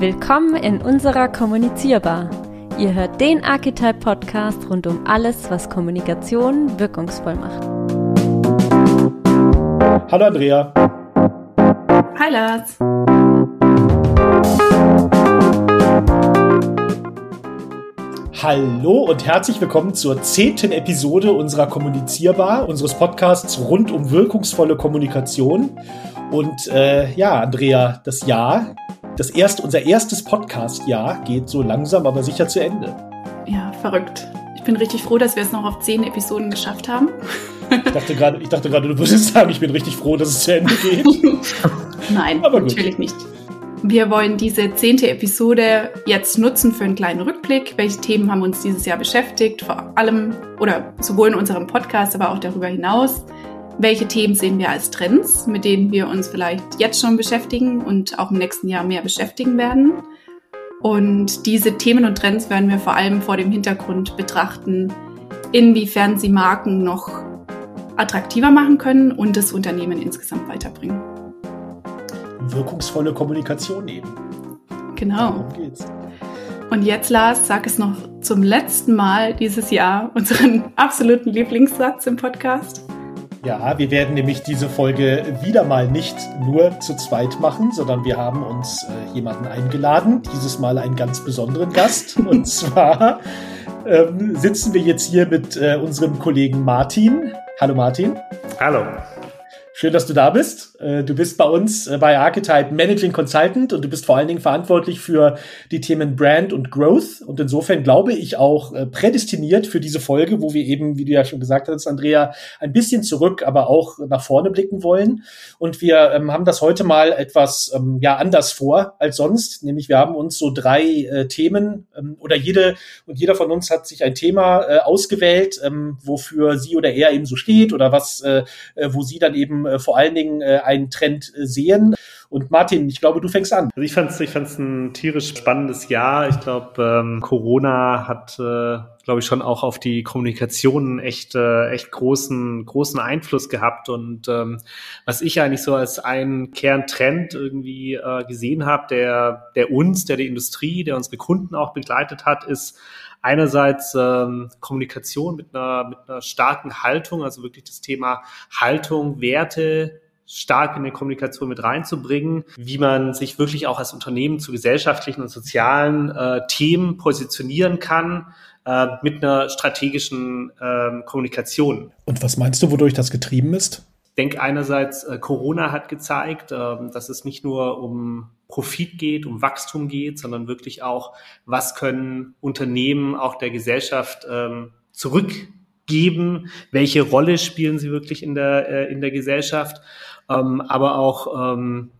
Willkommen in unserer Kommunizierbar. Ihr hört den Archetype Podcast rund um alles, was Kommunikation wirkungsvoll macht. Hallo Andrea. Hi Lars. Hallo und herzlich willkommen zur zehnten Episode unserer Kommunizierbar, unseres Podcasts rund um wirkungsvolle Kommunikation. Und äh, ja, Andrea, das Jahr, das erste, unser erstes Podcast-Jahr geht so langsam, aber sicher zu Ende. Ja, verrückt. Ich bin richtig froh, dass wir es noch auf zehn Episoden geschafft haben. Ich dachte gerade, ich dachte gerade, du würdest sagen, ich bin richtig froh, dass es zu Ende geht. Nein, aber natürlich nicht. Wir wollen diese zehnte Episode jetzt nutzen für einen kleinen Rückblick. Welche Themen haben uns dieses Jahr beschäftigt? Vor allem oder sowohl in unserem Podcast, aber auch darüber hinaus. Welche Themen sehen wir als Trends, mit denen wir uns vielleicht jetzt schon beschäftigen und auch im nächsten Jahr mehr beschäftigen werden? Und diese Themen und Trends werden wir vor allem vor dem Hintergrund betrachten, inwiefern sie Marken noch attraktiver machen können und das Unternehmen insgesamt weiterbringen wirkungsvolle Kommunikation eben. Genau. Darum geht's. Und jetzt, Lars, sag es noch zum letzten Mal dieses Jahr, unseren absoluten Lieblingssatz im Podcast. Ja, wir werden nämlich diese Folge wieder mal nicht nur zu zweit machen, sondern wir haben uns äh, jemanden eingeladen, dieses Mal einen ganz besonderen Gast. und zwar ähm, sitzen wir jetzt hier mit äh, unserem Kollegen Martin. Hallo Martin. Hallo. Schön, dass du da bist. Äh, du bist bei uns äh, bei Archetype Managing Consultant und du bist vor allen Dingen verantwortlich für die Themen Brand und Growth. Und insofern glaube ich auch äh, prädestiniert für diese Folge, wo wir eben, wie du ja schon gesagt hast, Andrea, ein bisschen zurück, aber auch nach vorne blicken wollen. Und wir ähm, haben das heute mal etwas ähm, ja anders vor als sonst. Nämlich wir haben uns so drei äh, Themen ähm, oder jede und jeder von uns hat sich ein Thema äh, ausgewählt, ähm, wofür sie oder er eben so steht oder was, äh, wo sie dann eben äh, vor allen Dingen äh, einen Trend äh, sehen. Und Martin, ich glaube, du fängst an. Also ich fand es ich fand's ein tierisch spannendes Jahr. Ich glaube, ähm, Corona hat, äh, glaube ich, schon auch auf die Kommunikation echt, äh, echt großen, großen Einfluss gehabt. Und ähm, was ich eigentlich so als einen Kerntrend irgendwie äh, gesehen habe, der, der uns, der die Industrie, der unsere Kunden auch begleitet hat, ist einerseits ähm, Kommunikation mit einer, mit einer starken Haltung, also wirklich das Thema Haltung, Werte, stark in die Kommunikation mit reinzubringen, wie man sich wirklich auch als Unternehmen zu gesellschaftlichen und sozialen äh, Themen positionieren kann äh, mit einer strategischen äh, Kommunikation. Und was meinst du, wodurch das getrieben ist? Denke einerseits, äh, Corona hat gezeigt, äh, dass es nicht nur um Profit geht, um Wachstum geht, sondern wirklich auch, was können Unternehmen auch der Gesellschaft ähm, zurückgeben, welche Rolle spielen sie wirklich in der, äh, in der Gesellschaft, ähm, aber auch ähm,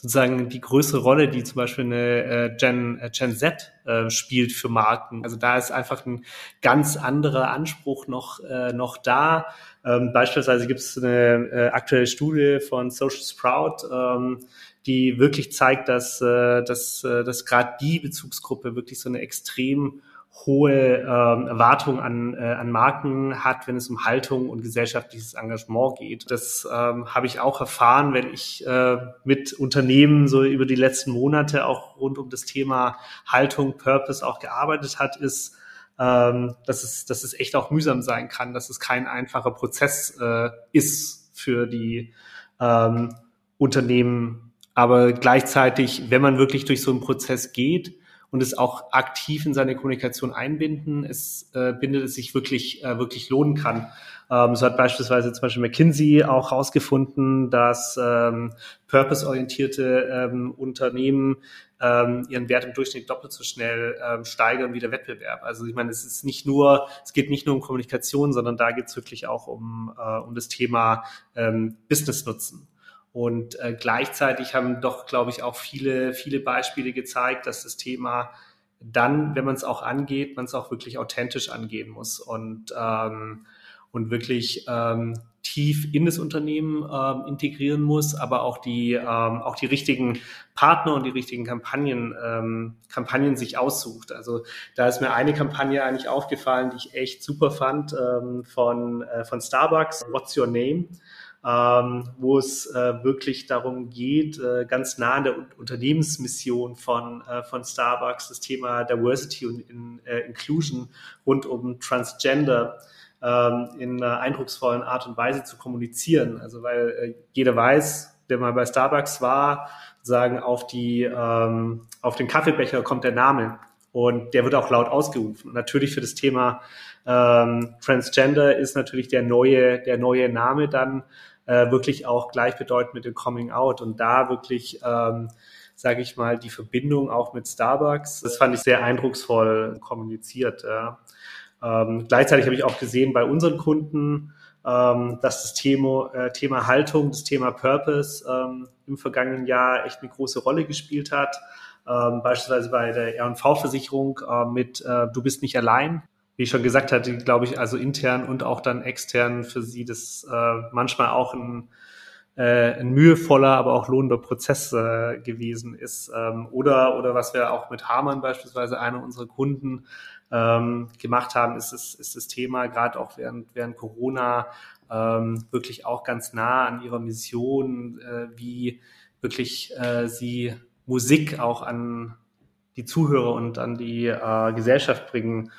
sozusagen die größere Rolle, die zum Beispiel eine äh, Gen, äh, Gen Z äh, spielt für Marken. Also da ist einfach ein ganz anderer Anspruch noch, noch da. Ähm, beispielsweise gibt es eine äh, aktuelle Studie von Social Sprout, ähm, die wirklich zeigt, dass, äh, dass, äh, dass gerade die Bezugsgruppe wirklich so eine extrem hohe ähm, Erwartung an, äh, an Marken hat, wenn es um Haltung und gesellschaftliches Engagement geht. Das ähm, habe ich auch erfahren, wenn ich äh, mit Unternehmen so über die letzten Monate auch rund um das Thema Haltung, Purpose auch gearbeitet hat, ist, ähm, dass, es, dass es echt auch mühsam sein kann, dass es kein einfacher Prozess äh, ist für die ähm, Unternehmen. Aber gleichzeitig, wenn man wirklich durch so einen Prozess geht und es auch aktiv in seine Kommunikation einbinden, es äh, bindet es sich wirklich, äh, wirklich lohnen kann. Ähm, so hat beispielsweise zum Beispiel McKinsey auch herausgefunden, dass ähm, purpose-orientierte ähm, Unternehmen ähm, ihren Wert im Durchschnitt doppelt so schnell ähm, steigern wie der Wettbewerb. Also ich meine, es ist nicht nur, es geht nicht nur um Kommunikation, sondern da geht es wirklich auch um, äh, um das Thema ähm, Business-Nutzen. Und äh, gleichzeitig haben doch, glaube ich, auch viele, viele Beispiele gezeigt, dass das Thema dann, wenn man es auch angeht, man es auch wirklich authentisch angehen muss und, ähm, und wirklich ähm, tief in das Unternehmen ähm, integrieren muss, aber auch die, ähm, auch die richtigen Partner und die richtigen Kampagnen, ähm, Kampagnen sich aussucht. Also da ist mir eine Kampagne eigentlich aufgefallen, die ich echt super fand, ähm, von, äh, von Starbucks, What's Your Name? Ähm, wo es äh, wirklich darum geht, äh, ganz nah an der Unternehmensmission von, äh, von Starbucks, das Thema Diversity und in, äh, Inclusion rund um Transgender ähm, in einer eindrucksvollen Art und Weise zu kommunizieren. Also weil äh, jeder weiß, der mal bei Starbucks war, sagen auf die ähm, auf den Kaffeebecher kommt der Name und der wird auch laut ausgerufen. Und natürlich für das Thema ähm, Transgender ist natürlich der neue der neue Name dann äh, wirklich auch gleichbedeutend mit dem Coming Out und da wirklich ähm, sage ich mal, die Verbindung auch mit Starbucks. Das fand ich sehr eindrucksvoll kommuniziert. Ja. Ähm, gleichzeitig habe ich auch gesehen bei unseren Kunden, ähm, dass das Thema, äh, Thema Haltung, das Thema Purpose ähm, im vergangenen Jahr echt eine große Rolle gespielt hat. Ähm, beispielsweise bei der R&V-Versicherung äh, mit äh, Du bist nicht allein. Wie ich schon gesagt hatte, glaube ich, also intern und auch dann extern für sie das äh, manchmal auch ein, äh, ein mühevoller, aber auch lohnender Prozess äh, gewesen ist. Ähm, oder, oder was wir auch mit Hamann beispielsweise, einer unserer Kunden, ähm, gemacht haben, ist, es, ist das Thema, gerade auch während, während Corona, ähm, wirklich auch ganz nah an ihrer Mission, äh, wie wirklich äh, sie Musik auch an die Zuhörer und an die äh, Gesellschaft bringen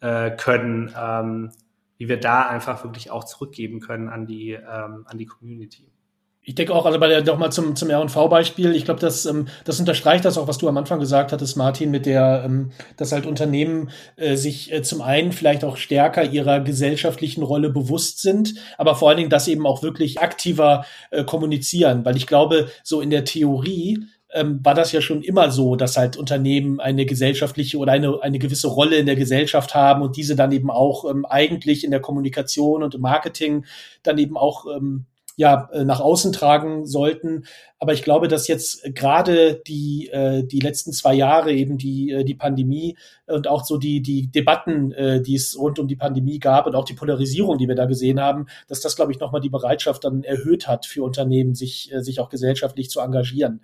äh, können, ähm, wie wir da einfach wirklich auch zurückgeben können an die, ähm, an die Community. Ich denke auch, also bei der nochmal zum, zum R&V-Beispiel, ich glaube, das, ähm, das unterstreicht das auch, was du am Anfang gesagt hattest, Martin, mit der, ähm, dass halt Unternehmen äh, sich äh, zum einen vielleicht auch stärker ihrer gesellschaftlichen Rolle bewusst sind, aber vor allen Dingen das eben auch wirklich aktiver äh, kommunizieren, weil ich glaube, so in der Theorie ähm, war das ja schon immer so, dass halt Unternehmen eine gesellschaftliche oder eine, eine gewisse Rolle in der Gesellschaft haben und diese dann eben auch ähm, eigentlich in der Kommunikation und im Marketing dann eben auch ähm, ja äh, nach außen tragen sollten. Aber ich glaube, dass jetzt gerade die äh, die letzten zwei Jahre eben die äh, die Pandemie und auch so die die Debatten, äh, die es rund um die Pandemie gab und auch die Polarisierung, die wir da gesehen haben, dass das glaube ich noch mal die Bereitschaft dann erhöht hat für Unternehmen, sich äh, sich auch gesellschaftlich zu engagieren.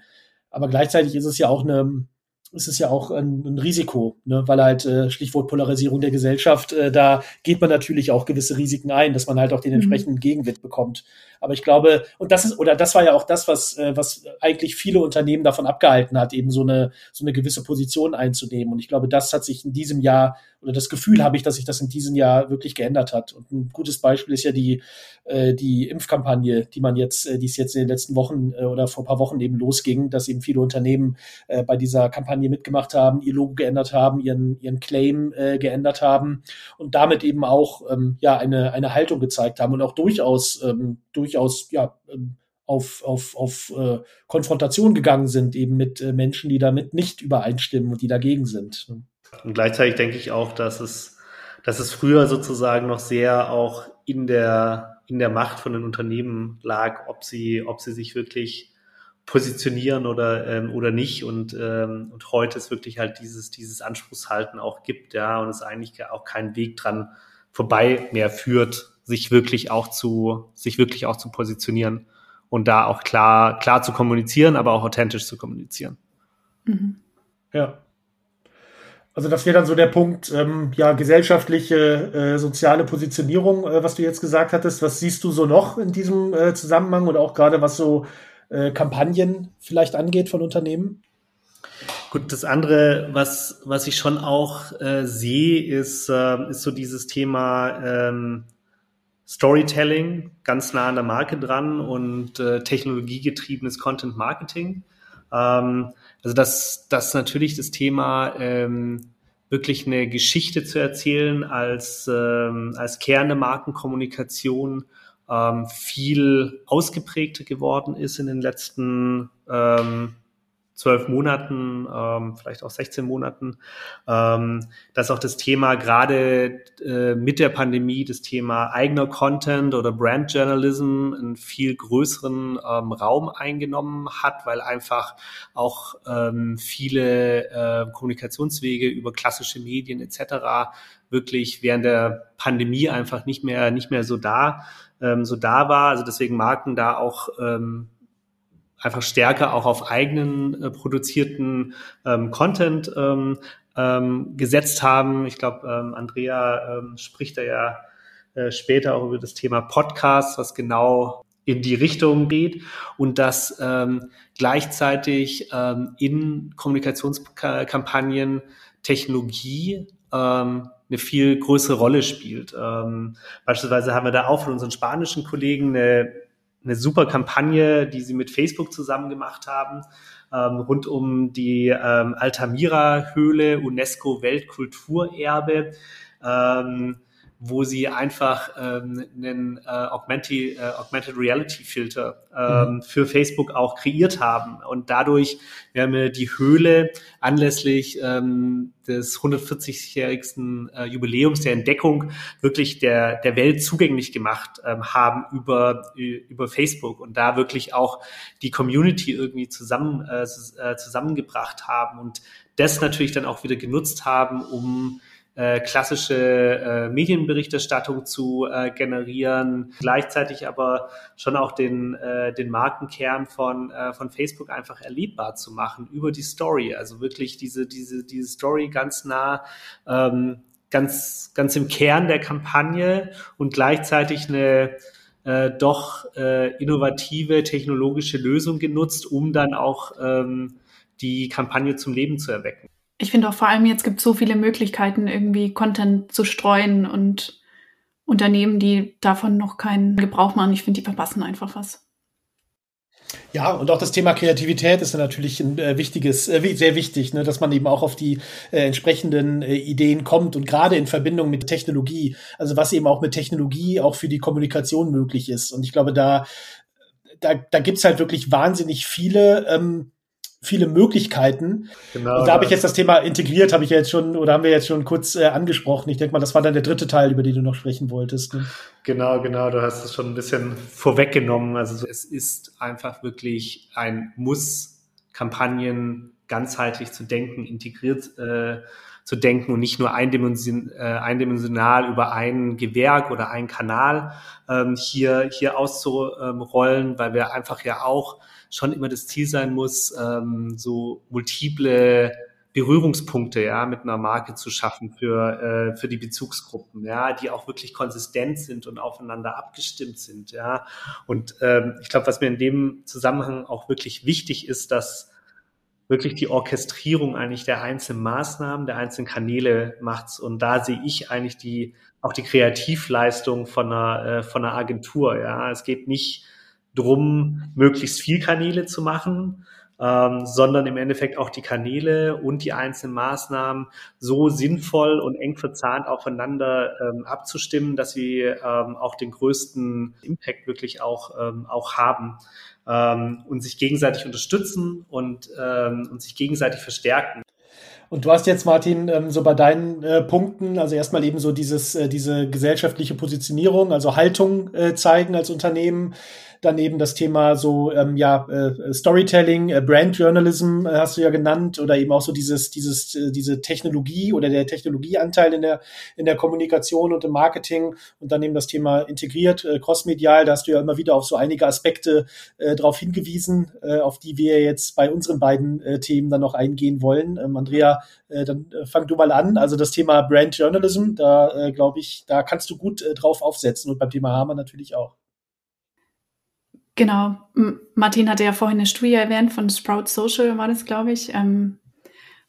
Aber gleichzeitig ist es ja auch eine ist es ja auch ein, ein Risiko, ne? weil halt äh, Stichwort Polarisierung der Gesellschaft, äh, da geht man natürlich auch gewisse Risiken ein, dass man halt auch den mhm. entsprechenden. Gegenwind bekommt. Aber ich glaube, und das ist, oder das war ja auch das, was, äh, was eigentlich viele Unternehmen davon abgehalten hat, eben so eine, so eine gewisse Position einzunehmen. Und ich glaube, das hat sich in diesem Jahr, oder das Gefühl habe ich, dass sich das in diesem Jahr wirklich geändert hat. Und ein gutes Beispiel ist ja die, äh, die Impfkampagne, die man jetzt, äh, die es jetzt in den letzten Wochen äh, oder vor ein paar Wochen eben losging, dass eben viele Unternehmen äh, bei dieser Kampagne mitgemacht haben, ihr Logo geändert haben, ihren, ihren Claim äh, geändert haben und damit eben auch ähm, ja eine, eine Haltung gezeigt haben und auch durchaus ähm, durch durchaus ja ähm, auf, auf, auf äh, Konfrontation gegangen sind, eben mit äh, Menschen, die damit nicht übereinstimmen und die dagegen sind. Ne? Und gleichzeitig denke ich auch, dass es, dass es früher sozusagen noch sehr auch in der, in der Macht von den Unternehmen lag, ob sie, ob sie sich wirklich positionieren oder, ähm, oder nicht. Und, ähm, und heute ist wirklich halt dieses, dieses Anspruchshalten auch gibt, ja, und es eigentlich auch keinen Weg dran vorbei mehr führt, sich wirklich auch zu, sich wirklich auch zu positionieren und da auch klar, klar zu kommunizieren, aber auch authentisch zu kommunizieren. Mhm. Ja. Also das wäre dann so der Punkt, ähm, ja, gesellschaftliche, äh, soziale Positionierung, äh, was du jetzt gesagt hattest. Was siehst du so noch in diesem äh, Zusammenhang oder auch gerade was so äh, Kampagnen vielleicht angeht von Unternehmen? Gut, das andere, was, was ich schon auch äh, sehe, ist, äh, ist so dieses Thema ähm, Storytelling ganz nah an der Marke dran und äh, technologiegetriebenes Content Marketing. Ähm, also das, das natürlich das Thema ähm, wirklich eine Geschichte zu erzählen als, ähm, als Kern der Markenkommunikation ähm, viel ausgeprägter geworden ist in den letzten ähm, zwölf Monaten, ähm, vielleicht auch 16 Monaten, ähm, dass auch das Thema gerade äh, mit der Pandemie, das Thema eigener Content oder Brand Journalism einen viel größeren ähm, Raum eingenommen hat, weil einfach auch ähm, viele äh, Kommunikationswege über klassische Medien etc. wirklich während der Pandemie einfach nicht mehr nicht mehr so da ähm, so da war. Also deswegen Marken da auch ähm, einfach stärker auch auf eigenen äh, produzierten ähm, Content ähm, ähm, gesetzt haben. Ich glaube, ähm, Andrea ähm, spricht da ja äh, später auch über das Thema Podcast, was genau in die Richtung geht und dass ähm, gleichzeitig ähm, in Kommunikationskampagnen Technologie ähm, eine viel größere Rolle spielt. Ähm, beispielsweise haben wir da auch von unseren spanischen Kollegen eine, eine super Kampagne, die sie mit Facebook zusammen gemacht haben, ähm, rund um die ähm, Altamira-Höhle, UNESCO Weltkulturerbe. Ähm, wo sie einfach ähm, einen äh, Augmented, äh, Augmented Reality Filter ähm, mhm. für Facebook auch kreiert haben. Und dadurch werden wir die Höhle anlässlich ähm, des 140-jährigsten äh, Jubiläums der Entdeckung wirklich der, der Welt zugänglich gemacht ähm, haben über, über Facebook und da wirklich auch die Community irgendwie zusammen, äh, äh zusammengebracht haben und das natürlich dann auch wieder genutzt haben, um äh, klassische äh, Medienberichterstattung zu äh, generieren, gleichzeitig aber schon auch den, äh, den Markenkern von, äh, von Facebook einfach erlebbar zu machen über die Story. Also wirklich diese, diese, diese Story ganz nah ähm, ganz, ganz im Kern der Kampagne und gleichzeitig eine äh, doch äh, innovative technologische Lösung genutzt, um dann auch ähm, die Kampagne zum Leben zu erwecken ich finde auch vor allem jetzt gibt es so viele Möglichkeiten, irgendwie Content zu streuen und Unternehmen, die davon noch keinen Gebrauch machen, ich finde, die verpassen einfach was. Ja, und auch das Thema Kreativität ist natürlich ein äh, wichtiges, äh, sehr wichtig, ne, dass man eben auch auf die äh, entsprechenden äh, Ideen kommt und gerade in Verbindung mit Technologie, also was eben auch mit Technologie auch für die Kommunikation möglich ist. Und ich glaube, da, da, da gibt's halt wirklich wahnsinnig viele ähm, viele Möglichkeiten. Genau, und da habe ich jetzt das Thema integriert, habe ich jetzt schon oder haben wir jetzt schon kurz äh, angesprochen. Ich denke mal, das war dann der dritte Teil, über den du noch sprechen wolltest. Ne? Genau, genau. Du hast es schon ein bisschen vorweggenommen. Also es ist einfach wirklich ein Muss, Kampagnen ganzheitlich zu denken, integriert äh, zu denken und nicht nur eindimension, äh, eindimensional über ein Gewerk oder einen Kanal ähm, hier, hier auszurollen, weil wir einfach ja auch schon immer das Ziel sein muss, ähm, so multiple Berührungspunkte ja mit einer Marke zu schaffen für äh, für die Bezugsgruppen ja die auch wirklich konsistent sind und aufeinander abgestimmt sind ja. Und ähm, ich glaube was mir in dem Zusammenhang auch wirklich wichtig ist dass wirklich die Orchestrierung eigentlich der einzelnen Maßnahmen der einzelnen Kanäle macht und da sehe ich eigentlich die auch die Kreativleistung von einer äh, von einer Agentur ja. Es geht nicht drum, möglichst viel Kanäle zu machen, ähm, sondern im Endeffekt auch die Kanäle und die einzelnen Maßnahmen so sinnvoll und eng verzahnt aufeinander ähm, abzustimmen, dass sie ähm, auch den größten Impact wirklich auch, ähm, auch haben ähm, und sich gegenseitig unterstützen und, ähm, und sich gegenseitig verstärken. Und du hast jetzt, Martin, so bei deinen äh, Punkten, also erstmal eben so dieses, äh, diese gesellschaftliche Positionierung, also Haltung äh, zeigen als Unternehmen, dann eben das Thema so, ähm, ja, äh, Storytelling, äh, Brand Journalism äh, hast du ja genannt oder eben auch so dieses, dieses, äh, diese Technologie oder der Technologieanteil in der, in der Kommunikation und im Marketing und dann eben das Thema integriert, äh, crossmedial, da hast du ja immer wieder auf so einige Aspekte äh, darauf hingewiesen, äh, auf die wir jetzt bei unseren beiden äh, Themen dann noch eingehen wollen. Ähm, Andrea, äh, dann äh, fang du mal an. Also das Thema Brand Journalism, da äh, glaube ich, da kannst du gut äh, drauf aufsetzen und beim Thema Hammer natürlich auch. Genau. Martin hatte ja vorhin eine Studie erwähnt von Sprout Social, war das, glaube ich, ähm,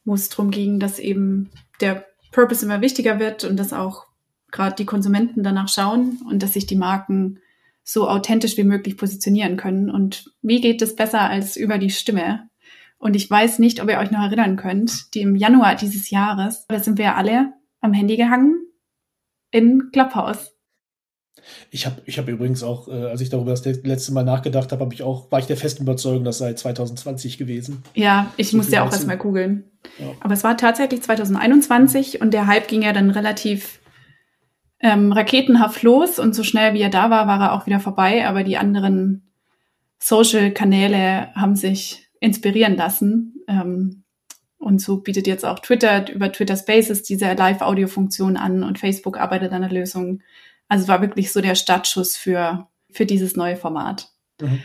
wo es darum ging, dass eben der Purpose immer wichtiger wird und dass auch gerade die Konsumenten danach schauen und dass sich die Marken so authentisch wie möglich positionieren können. Und wie geht es besser als über die Stimme? Und ich weiß nicht, ob ihr euch noch erinnern könnt, die im Januar dieses Jahres, da sind wir alle am Handy gehangen in Clubhouse. Ich habe ich hab übrigens auch, äh, als ich darüber das letzte Mal nachgedacht habe, habe ich auch, war ich der festen Überzeugung, das sei 2020 gewesen. Ja, ich so musste ja auch erstmal googeln. Ja. Aber es war tatsächlich 2021 und der Hype ging ja dann relativ ähm, raketenhaft los und so schnell wie er da war, war er auch wieder vorbei. Aber die anderen Social-Kanäle haben sich inspirieren lassen. Ähm, und so bietet jetzt auch Twitter über Twitter Spaces diese Live-Audio-Funktion an und Facebook arbeitet an der Lösung also war wirklich so der Startschuss für, für dieses neue Format. Mhm.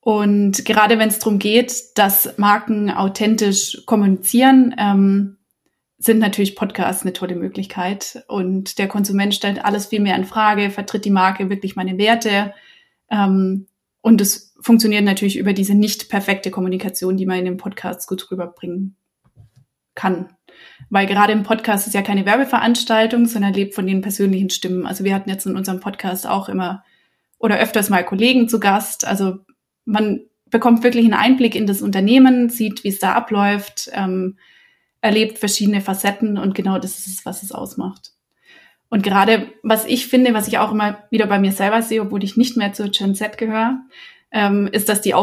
Und gerade wenn es darum geht, dass Marken authentisch kommunizieren, ähm, sind natürlich Podcasts eine tolle Möglichkeit. Und der Konsument stellt alles viel mehr in Frage, vertritt die Marke wirklich meine Werte. Ähm, Und es funktioniert natürlich über diese nicht perfekte Kommunikation, die man in den Podcasts gut rüberbringen kann. Weil gerade im Podcast ist ja keine Werbeveranstaltung, sondern lebt von den persönlichen Stimmen. Also wir hatten jetzt in unserem Podcast auch immer oder öfters mal Kollegen zu Gast. Also man bekommt wirklich einen Einblick in das Unternehmen, sieht, wie es da abläuft, ähm, erlebt verschiedene Facetten und genau das ist es, was es ausmacht. Und gerade, was ich finde, was ich auch immer wieder bei mir selber sehe, obwohl ich nicht mehr zur Gen Z gehöre, ähm, ist, dass die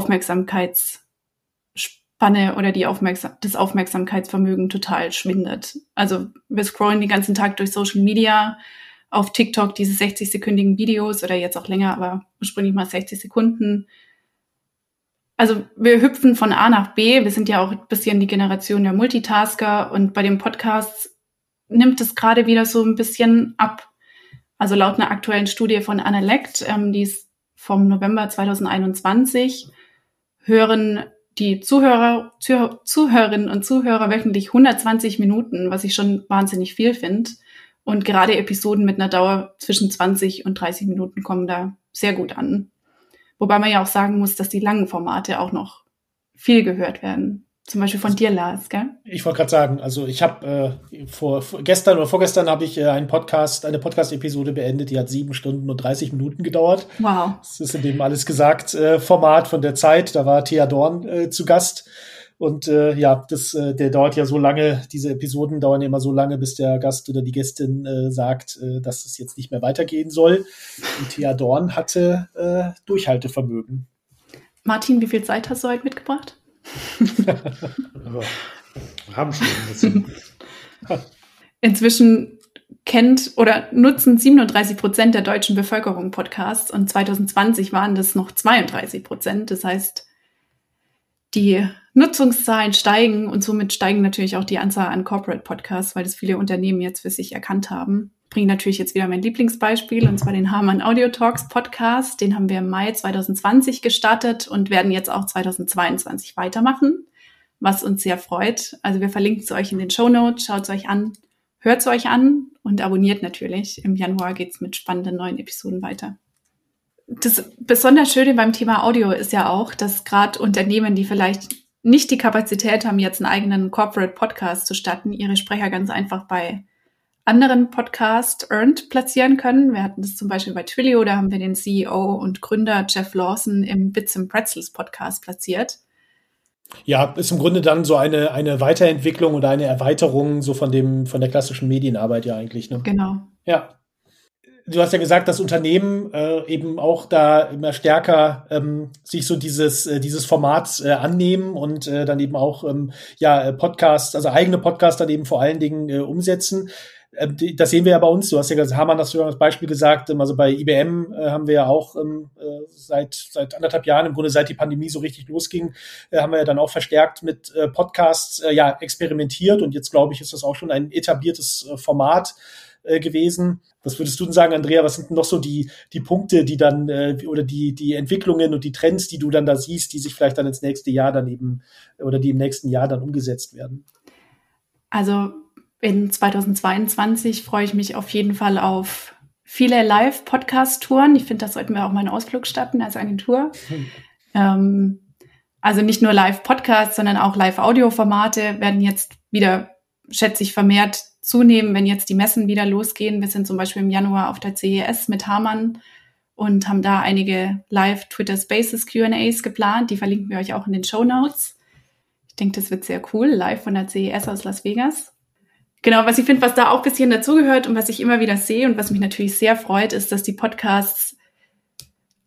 Aufmerksamkeitsspanne oder die Aufmerksam das Aufmerksamkeitsvermögen total schwindet. Also wir scrollen den ganzen Tag durch Social Media, auf TikTok diese 60-sekündigen Videos oder jetzt auch länger, aber ursprünglich mal 60 Sekunden. Also wir hüpfen von A nach B. Wir sind ja auch ein bisschen die Generation der Multitasker und bei den Podcasts nimmt es gerade wieder so ein bisschen ab. Also laut einer aktuellen Studie von Analect, ähm, die ist vom November 2021, hören die Zuhörer, Zuh Zuhörerinnen und Zuhörer wöchentlich 120 Minuten, was ich schon wahnsinnig viel finde. Und gerade Episoden mit einer Dauer zwischen 20 und 30 Minuten kommen da sehr gut an. Wobei man ja auch sagen muss, dass die langen Formate auch noch viel gehört werden. Zum Beispiel von dir, Lars, gell? Ich wollte gerade sagen, also ich habe äh, vor, vor, gestern oder vorgestern habe ich äh, einen Podcast, eine Podcast-Episode beendet, die hat sieben Stunden und 30 Minuten gedauert. Wow. Das ist in dem alles gesagt äh, Format von der Zeit. Da war Thea Dorn äh, zu Gast. Und äh, ja, das, äh, der dauert ja so lange, diese Episoden dauern immer so lange, bis der Gast oder die Gästin äh, sagt, äh, dass es jetzt nicht mehr weitergehen soll. Und Thea Dorn hatte äh, Durchhaltevermögen. Martin, wie viel Zeit hast du heute mitgebracht? Aber haben schon. Inzwischen kennt oder nutzen 37 Prozent der deutschen Bevölkerung Podcasts und 2020 waren das noch 32 Prozent. Das heißt, die Nutzungszahlen steigen und somit steigen natürlich auch die Anzahl an Corporate Podcasts, weil das viele Unternehmen jetzt für sich erkannt haben. Bringe natürlich jetzt wieder mein Lieblingsbeispiel und zwar den Harman Audio Talks Podcast. Den haben wir im Mai 2020 gestartet und werden jetzt auch 2022 weitermachen, was uns sehr freut. Also wir verlinken es euch in den Show Notes, schaut es euch an, hört es euch an und abonniert natürlich. Im Januar geht's mit spannenden neuen Episoden weiter das besonders Schöne beim Thema Audio ist ja auch, dass gerade Unternehmen, die vielleicht nicht die Kapazität haben, jetzt einen eigenen Corporate Podcast zu starten, ihre Sprecher ganz einfach bei anderen Podcast Earned platzieren können. Wir hatten das zum Beispiel bei Twilio, da haben wir den CEO und Gründer Jeff Lawson im Bits and Pretzels Podcast platziert. Ja, ist im Grunde dann so eine, eine Weiterentwicklung oder eine Erweiterung so von dem, von der klassischen Medienarbeit ja eigentlich, ne? Genau. Ja du hast ja gesagt, dass Unternehmen äh, eben auch da immer stärker ähm, sich so dieses äh, dieses Formats äh, annehmen und äh, dann eben auch ähm, ja Podcasts, also eigene Podcasts dann eben vor allen Dingen äh, umsetzen. Ähm, das sehen wir ja bei uns. Du hast ja gesagt, Hamann hast du ja als Beispiel gesagt. Ähm, also bei IBM äh, haben wir ja auch ähm, äh, seit seit anderthalb Jahren im Grunde seit die Pandemie so richtig losging, äh, haben wir ja dann auch verstärkt mit Podcasts ja experimentiert und jetzt glaube ich ist das auch schon ein etabliertes Format gewesen. Was würdest du denn sagen, Andrea? Was sind denn noch so die, die Punkte, die dann oder die, die Entwicklungen und die Trends, die du dann da siehst, die sich vielleicht dann ins nächste Jahr dann eben oder die im nächsten Jahr dann umgesetzt werden? Also in 2022 freue ich mich auf jeden Fall auf viele Live-Podcast-Touren. Ich finde, das sollten wir auch mal einen Ausflug starten als Agentur. Hm. Ähm, also nicht nur Live-Podcasts, sondern auch Live-Audio-Formate werden jetzt wieder, schätze ich, vermehrt zunehmen, wenn jetzt die Messen wieder losgehen. Wir sind zum Beispiel im Januar auf der CES mit Hamann und haben da einige Live Twitter Spaces Q&As geplant. Die verlinken wir euch auch in den Show Notes. Ich denke, das wird sehr cool, live von der CES aus Las Vegas. Genau, was ich finde, was da auch ein bisschen dazugehört und was ich immer wieder sehe und was mich natürlich sehr freut, ist, dass die Podcasts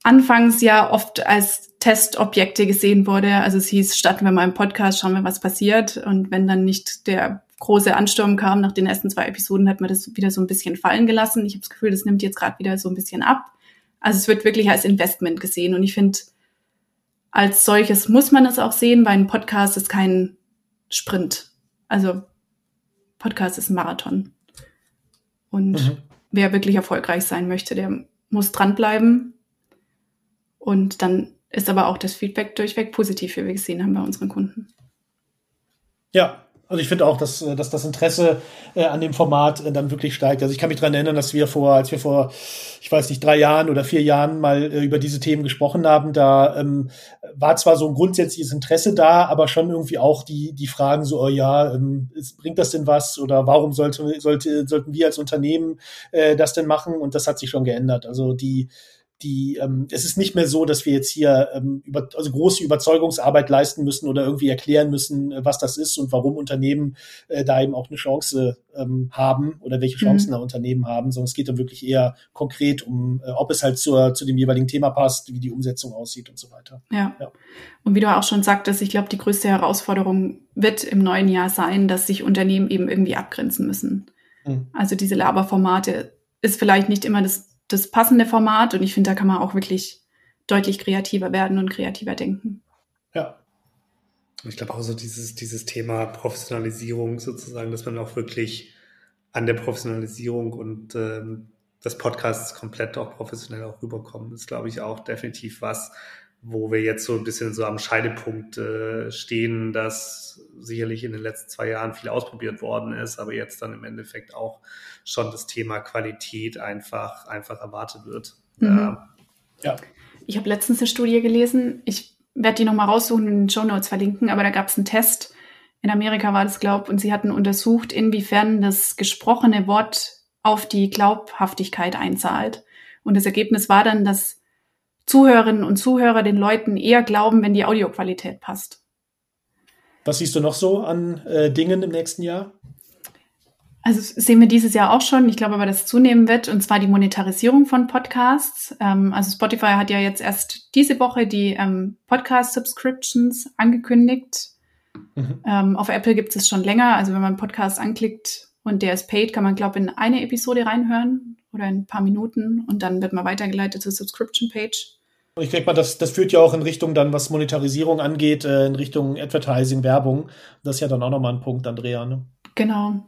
anfangs ja oft als Testobjekte gesehen wurde. Also es hieß, starten wir mal einen Podcast, schauen wir, was passiert. Und wenn dann nicht der große Ansturm kam nach den ersten zwei Episoden, hat man das wieder so ein bisschen fallen gelassen. Ich habe das Gefühl, das nimmt jetzt gerade wieder so ein bisschen ab. Also es wird wirklich als Investment gesehen. Und ich finde, als solches muss man es auch sehen, weil ein Podcast ist kein Sprint. Also Podcast ist ein Marathon. Und mhm. wer wirklich erfolgreich sein möchte, der muss dranbleiben. Und dann ist aber auch das Feedback durchweg positiv, wie wir gesehen haben bei unseren Kunden. Ja, Also ich finde auch, dass, äh, dass das Interesse äh, an dem Format äh, dann wirklich steigt. Also ich kann mich daran erinnern, dass wir vor, als wir vor, ich weiß nicht, drei Jahren oder vier Jahren mal äh, über diese Themen gesprochen haben, da ähm, war zwar so ein grundsätzliches Interesse da, aber schon irgendwie auch die, die Fragen so, oh ja, ähm, bringt das denn was oder warum sollte, sollte, sollten wir als Unternehmen äh, das denn machen? Und das hat sich schon geändert. Also die die, ähm, es ist nicht mehr so, dass wir jetzt hier ähm, über, also große Überzeugungsarbeit leisten müssen oder irgendwie erklären müssen, äh, was das ist und warum Unternehmen äh, da eben auch eine Chance ähm, haben oder welche mhm. Chancen mhm. da Unternehmen haben, sondern es geht dann wirklich eher konkret um, äh, ob es halt zur, zu dem jeweiligen Thema passt, wie die Umsetzung aussieht und so weiter. Ja. ja. Und wie du auch schon sagtest, ich glaube, die größte Herausforderung wird im neuen Jahr sein, dass sich Unternehmen eben irgendwie abgrenzen müssen. Mhm. Also diese Laberformate ist vielleicht nicht immer das das passende Format und ich finde, da kann man auch wirklich deutlich kreativer werden und kreativer denken. Ja. Ich glaube auch so dieses, dieses Thema Professionalisierung sozusagen, dass man auch wirklich an der Professionalisierung und ähm, des Podcasts komplett auch professionell auch rüberkommen, ist, glaube ich, auch definitiv was, wo wir jetzt so ein bisschen so am Scheidepunkt äh, stehen, dass sicherlich in den letzten zwei Jahren viel ausprobiert worden ist, aber jetzt dann im Endeffekt auch schon das Thema Qualität einfach, einfach erwartet wird. Mhm. Ja. Ich habe letztens eine Studie gelesen, ich werde die nochmal raussuchen und in den Show Notes verlinken, aber da gab es einen Test, in Amerika war das, glaube ich, und sie hatten untersucht, inwiefern das gesprochene Wort auf die Glaubhaftigkeit einzahlt. Und das Ergebnis war dann, dass Zuhörerinnen und Zuhörer den Leuten eher glauben, wenn die Audioqualität passt. Was siehst du noch so an äh, Dingen im nächsten Jahr? Also sehen wir dieses Jahr auch schon. Ich glaube aber, dass es zunehmen wird, und zwar die Monetarisierung von Podcasts. Ähm, also Spotify hat ja jetzt erst diese Woche die ähm, Podcast-Subscriptions angekündigt. Mhm. Ähm, auf Apple gibt es schon länger. Also wenn man Podcast anklickt und der ist paid, kann man, glaube ich, in eine Episode reinhören oder in ein paar Minuten und dann wird man weitergeleitet zur Subscription-Page. Ich denke mal, das, das führt ja auch in Richtung dann, was Monetarisierung angeht, äh, in Richtung Advertising, Werbung. Das ist ja dann auch nochmal ein Punkt, Andrea. Ne? Genau.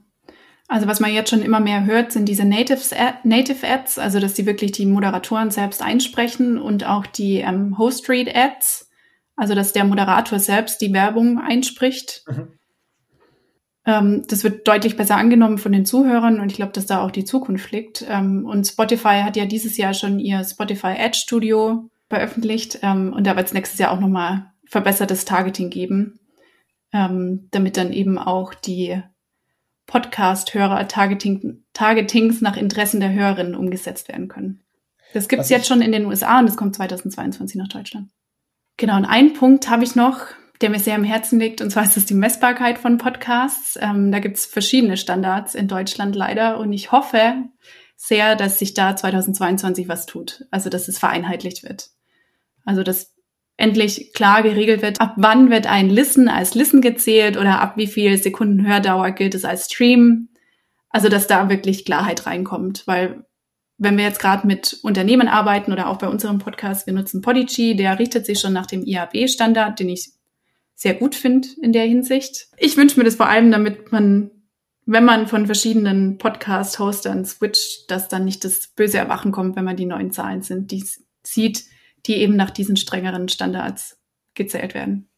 Also was man jetzt schon immer mehr hört, sind diese Natives, Native Ads, also dass die wirklich die Moderatoren selbst einsprechen und auch die ähm, Host Read Ads, also dass der Moderator selbst die Werbung einspricht. Mhm. Ähm, das wird deutlich besser angenommen von den Zuhörern und ich glaube, dass da auch die Zukunft liegt. Ähm, und Spotify hat ja dieses Jahr schon ihr Spotify Ad Studio veröffentlicht ähm, und da wird es nächstes Jahr auch nochmal verbessertes Targeting geben, damit dann eben auch die Podcast-Hörer Targeting, Targetings nach Interessen der Hörerinnen umgesetzt werden können. Das gibt es jetzt schon in den USA und das kommt 2022 nach Deutschland. Genau, und einen Punkt habe ich noch, der mir sehr am Herzen liegt, und zwar ist es die Messbarkeit von Podcasts. Ähm, da gibt es verschiedene Standards in Deutschland leider und ich hoffe sehr, dass sich da 2022 was tut, also dass es vereinheitlicht wird. Also dass endlich klar geregelt wird, ab wann wird ein Listen als Listen gezählt oder ab wie viel Sekunden Hördauer gilt es als Stream. Also dass da wirklich Klarheit reinkommt, weil wenn wir jetzt gerade mit Unternehmen arbeiten oder auch bei unserem Podcast, wir nutzen Podigy, der richtet sich schon nach dem IAB-Standard, den ich sehr gut finde in der Hinsicht. Ich wünsche mir das vor allem, damit man, wenn man von verschiedenen Podcast-Hostern switcht, dass dann nicht das böse Erwachen kommt, wenn man die neuen Zahlen sind, die sieht, die eben nach diesen strengeren Standards gezählt werden.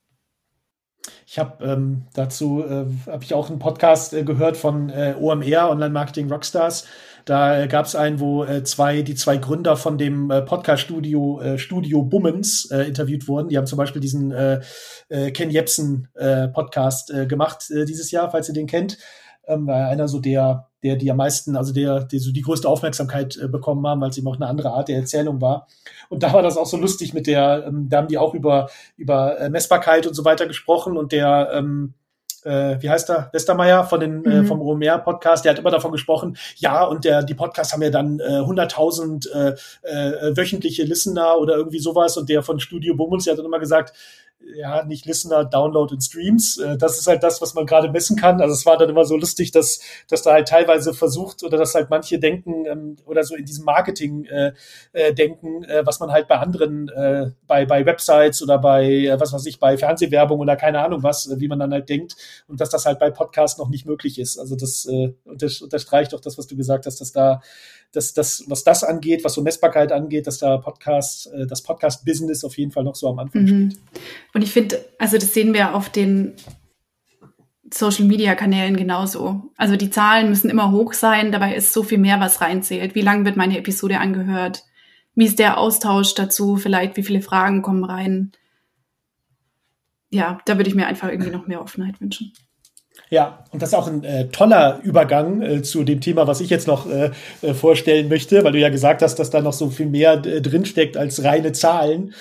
Ich habe ähm, dazu äh, habe ich auch einen Podcast äh, gehört von äh, OMR Online Marketing Rockstars. Da äh, gab es einen, wo äh, zwei die zwei Gründer von dem äh, Podcast Studio äh, Studio Bummens äh, interviewt wurden. Die haben zum Beispiel diesen äh, äh, Ken Jebsen äh, Podcast äh, gemacht äh, dieses Jahr, falls ihr den kennt. Ähm, einer so der der die am meisten, also der, der so die größte Aufmerksamkeit äh, bekommen haben, weil es eben auch eine andere Art der Erzählung war. Und da war das auch so lustig mit der, ähm, da haben die auch über, über äh, Messbarkeit und so weiter gesprochen und der, ähm, äh, wie heißt er, Westermeier von den, äh, mhm. äh, vom OMR Podcast, der hat immer davon gesprochen, ja, und der, die Podcasts haben ja dann äh, 100.000 äh, äh, wöchentliche Listener oder irgendwie sowas und der von Studio Bummels, der hat dann immer gesagt, ja, nicht Listener, Download und Streams. Äh, das ist halt das, was man gerade messen kann. Also es war dann immer so lustig, dass, dass da halt teilweise versucht oder dass halt manche denken ähm, oder so in diesem Marketing äh, äh, denken, äh, was man halt bei anderen, äh, bei, bei Websites oder bei, äh, was weiß ich, bei Fernsehwerbung oder keine Ahnung was, äh, wie man dann halt denkt und dass das halt bei Podcasts noch nicht möglich ist. Also das äh, unterstreicht auch das, was du gesagt hast, dass da dass das, was das angeht, was so Messbarkeit angeht, dass da Podcast, äh, das Podcast-Business auf jeden Fall noch so am Anfang mhm. steht. Und ich finde, also das sehen wir auf den Social-Media-Kanälen genauso. Also die Zahlen müssen immer hoch sein, dabei ist so viel mehr, was reinzählt. Wie lang wird meine Episode angehört? Wie ist der Austausch dazu? Vielleicht, wie viele Fragen kommen rein? Ja, da würde ich mir einfach irgendwie noch mehr Offenheit wünschen. Ja, und das ist auch ein äh, toller Übergang äh, zu dem Thema, was ich jetzt noch äh, äh vorstellen möchte, weil du ja gesagt hast, dass da noch so viel mehr äh, drinsteckt als reine Zahlen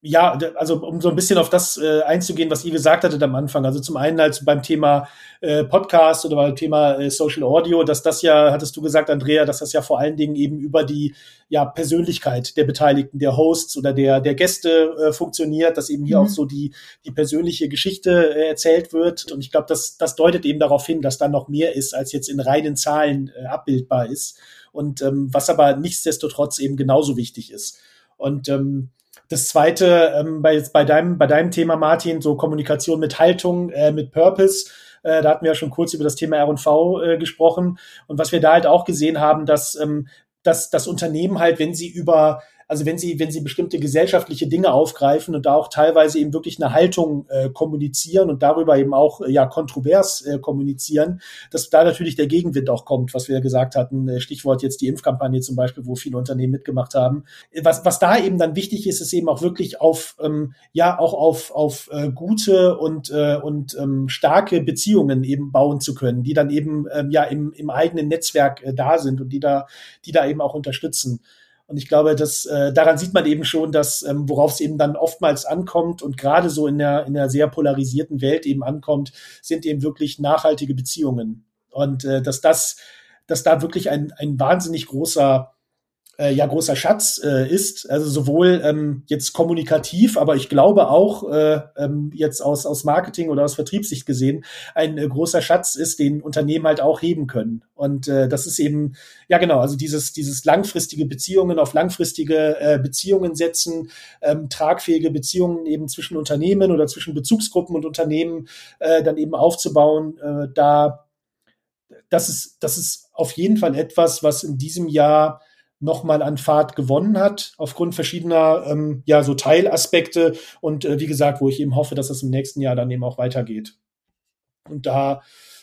ja, also um so ein bisschen auf das äh, einzugehen, was ihr gesagt hattet am Anfang. Also zum einen als beim Thema äh, Podcast oder beim Thema äh, Social Audio, dass das ja, hattest du gesagt, Andrea, dass das ja vor allen Dingen eben über die ja, Persönlichkeit der Beteiligten, der Hosts oder der, der Gäste äh, funktioniert, dass eben hier mhm. auch so die, die persönliche Geschichte äh, erzählt wird. Und ich glaube, das, das deutet eben darauf hin, dass da noch mehr ist, als jetzt in reinen Zahlen äh, abbildbar ist. Und ähm, was aber nichtsdestotrotz eben genauso wichtig ist. Und ähm, das zweite, ähm, bei, bei, deinem, bei deinem Thema, Martin, so Kommunikation mit Haltung, äh, mit Purpose, äh, da hatten wir ja schon kurz über das Thema R&V äh, gesprochen. Und was wir da halt auch gesehen haben, dass, ähm, dass das Unternehmen halt, wenn sie über also wenn sie, wenn sie bestimmte gesellschaftliche Dinge aufgreifen und da auch teilweise eben wirklich eine Haltung äh, kommunizieren und darüber eben auch äh, ja kontrovers äh, kommunizieren, dass da natürlich der Gegenwind auch kommt, was wir ja gesagt hatten, äh, Stichwort jetzt die Impfkampagne zum Beispiel, wo viele Unternehmen mitgemacht haben. Was, was da eben dann wichtig ist, ist eben auch wirklich auf ähm, ja auch auf, auf äh, gute und, äh, und ähm, starke Beziehungen eben bauen zu können, die dann eben ähm, ja im, im eigenen Netzwerk äh, da sind und die da, die da eben auch unterstützen. Und ich glaube, dass äh, daran sieht man eben schon, dass ähm, worauf es eben dann oftmals ankommt und gerade so in der in der sehr polarisierten Welt eben ankommt, sind eben wirklich nachhaltige Beziehungen. Und äh, dass das dass da wirklich ein ein wahnsinnig großer äh, ja großer Schatz äh, ist. Also sowohl ähm, jetzt kommunikativ, aber ich glaube auch äh, ähm, jetzt aus, aus Marketing oder aus Vertriebssicht gesehen, ein äh, großer Schatz ist, den Unternehmen halt auch heben können. Und äh, das ist eben, ja genau, also dieses, dieses langfristige Beziehungen auf langfristige äh, Beziehungen setzen, ähm, tragfähige Beziehungen eben zwischen Unternehmen oder zwischen Bezugsgruppen und Unternehmen äh, dann eben aufzubauen, äh, da das ist, das ist auf jeden Fall etwas, was in diesem Jahr nochmal an Fahrt gewonnen hat, aufgrund verschiedener ähm, ja so Teilaspekte und äh, wie gesagt, wo ich eben hoffe, dass das im nächsten Jahr dann eben auch weitergeht. Und da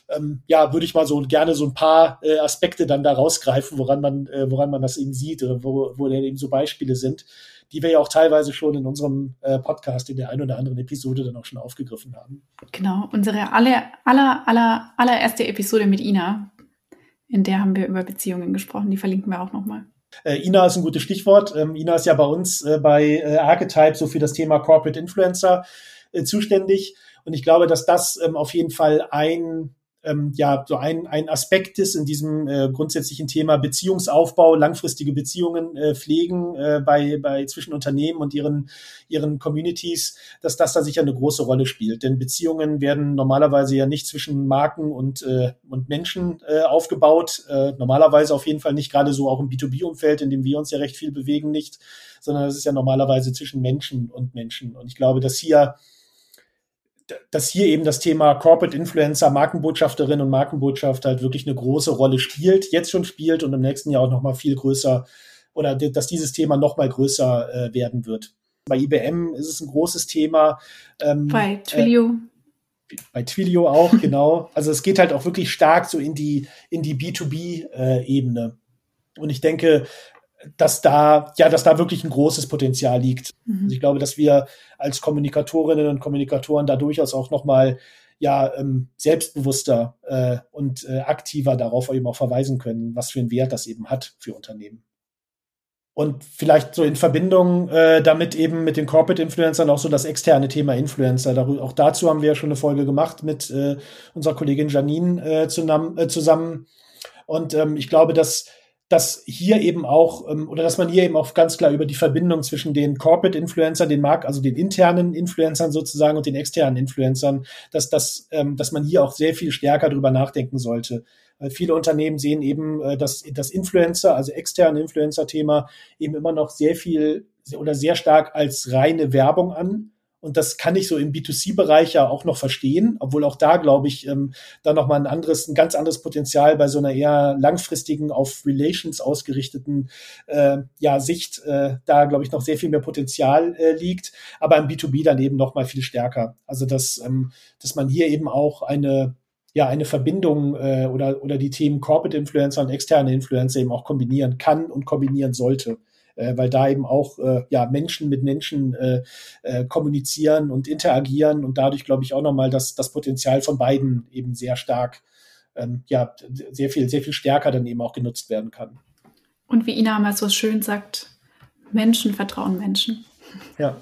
ähm, ja, würde ich mal so gerne so ein paar äh, Aspekte dann da rausgreifen, woran man, äh, woran man das eben sieht, oder wo, wo dann eben so Beispiele sind, die wir ja auch teilweise schon in unserem äh, Podcast in der einen oder anderen Episode dann auch schon aufgegriffen haben. Genau, unsere aller, aller, aller, allererste Episode mit Ina, in der haben wir über Beziehungen gesprochen, die verlinken wir auch nochmal. Äh, Ina ist ein gutes Stichwort. Ähm, Ina ist ja bei uns äh, bei äh, Archetype so für das Thema Corporate Influencer äh, zuständig. Und ich glaube, dass das ähm, auf jeden Fall ein ähm, ja so ein, ein Aspekt ist in diesem äh, grundsätzlichen Thema Beziehungsaufbau, langfristige Beziehungen äh, pflegen äh, bei, bei zwischen Unternehmen und ihren, ihren Communities, dass das da sicher eine große Rolle spielt. Denn Beziehungen werden normalerweise ja nicht zwischen Marken und, äh, und Menschen äh, aufgebaut. Äh, normalerweise auf jeden Fall nicht gerade so auch im B2B-Umfeld, in dem wir uns ja recht viel bewegen, nicht, sondern es ist ja normalerweise zwischen Menschen und Menschen. Und ich glaube, dass hier dass hier eben das Thema Corporate Influencer, Markenbotschafterin und Markenbotschaft halt wirklich eine große Rolle spielt, jetzt schon spielt und im nächsten Jahr auch noch mal viel größer oder dass dieses Thema noch mal größer äh, werden wird. Bei IBM ist es ein großes Thema. Ähm, bei Twilio. Äh, bei Twilio auch, genau. Also es geht halt auch wirklich stark so in die, in die B2B-Ebene. Äh, und ich denke, dass da, ja, dass da wirklich ein großes Potenzial liegt. Mhm. Also ich glaube, dass wir als Kommunikatorinnen und Kommunikatoren da durchaus auch nochmal ja, ähm, selbstbewusster äh, und äh, aktiver darauf eben auch verweisen können, was für einen Wert das eben hat für Unternehmen. Und vielleicht so in Verbindung äh, damit eben mit den Corporate Influencern auch so das externe Thema Influencer. Darüber, auch dazu haben wir ja schon eine Folge gemacht mit äh, unserer Kollegin Janine äh, zusammen. Äh, zusammen. Und ähm, ich glaube, dass dass hier eben auch, ähm, oder dass man hier eben auch ganz klar über die Verbindung zwischen den Corporate Influencern, den Markt, also den internen Influencern sozusagen und den externen Influencern, dass, dass, ähm, dass man hier auch sehr viel stärker drüber nachdenken sollte. Viele Unternehmen sehen eben äh, dass das Influencer, also externe Influencer-Thema, eben immer noch sehr viel oder sehr stark als reine Werbung an und das kann ich so im B2C-Bereich ja auch noch verstehen, obwohl auch da, glaube ich, ähm, da nochmal ein anderes, ein ganz anderes Potenzial bei so einer eher langfristigen, auf Relations ausgerichteten äh, ja, Sicht, äh, da, glaube ich, noch sehr viel mehr Potenzial äh, liegt, aber im B2B dann eben nochmal viel stärker. Also, dass, ähm, dass man hier eben auch eine ja eine Verbindung äh, oder, oder die Themen Corporate Influencer und externe Influencer eben auch kombinieren kann und kombinieren sollte. Äh, weil da eben auch äh, ja Menschen mit Menschen äh, äh, kommunizieren und interagieren und dadurch glaube ich auch nochmal das, das Potenzial von beiden eben sehr stark ähm, ja sehr viel sehr viel stärker dann eben auch genutzt werden kann. Und wie Ina mal so schön sagt, Menschen vertrauen Menschen. Ja,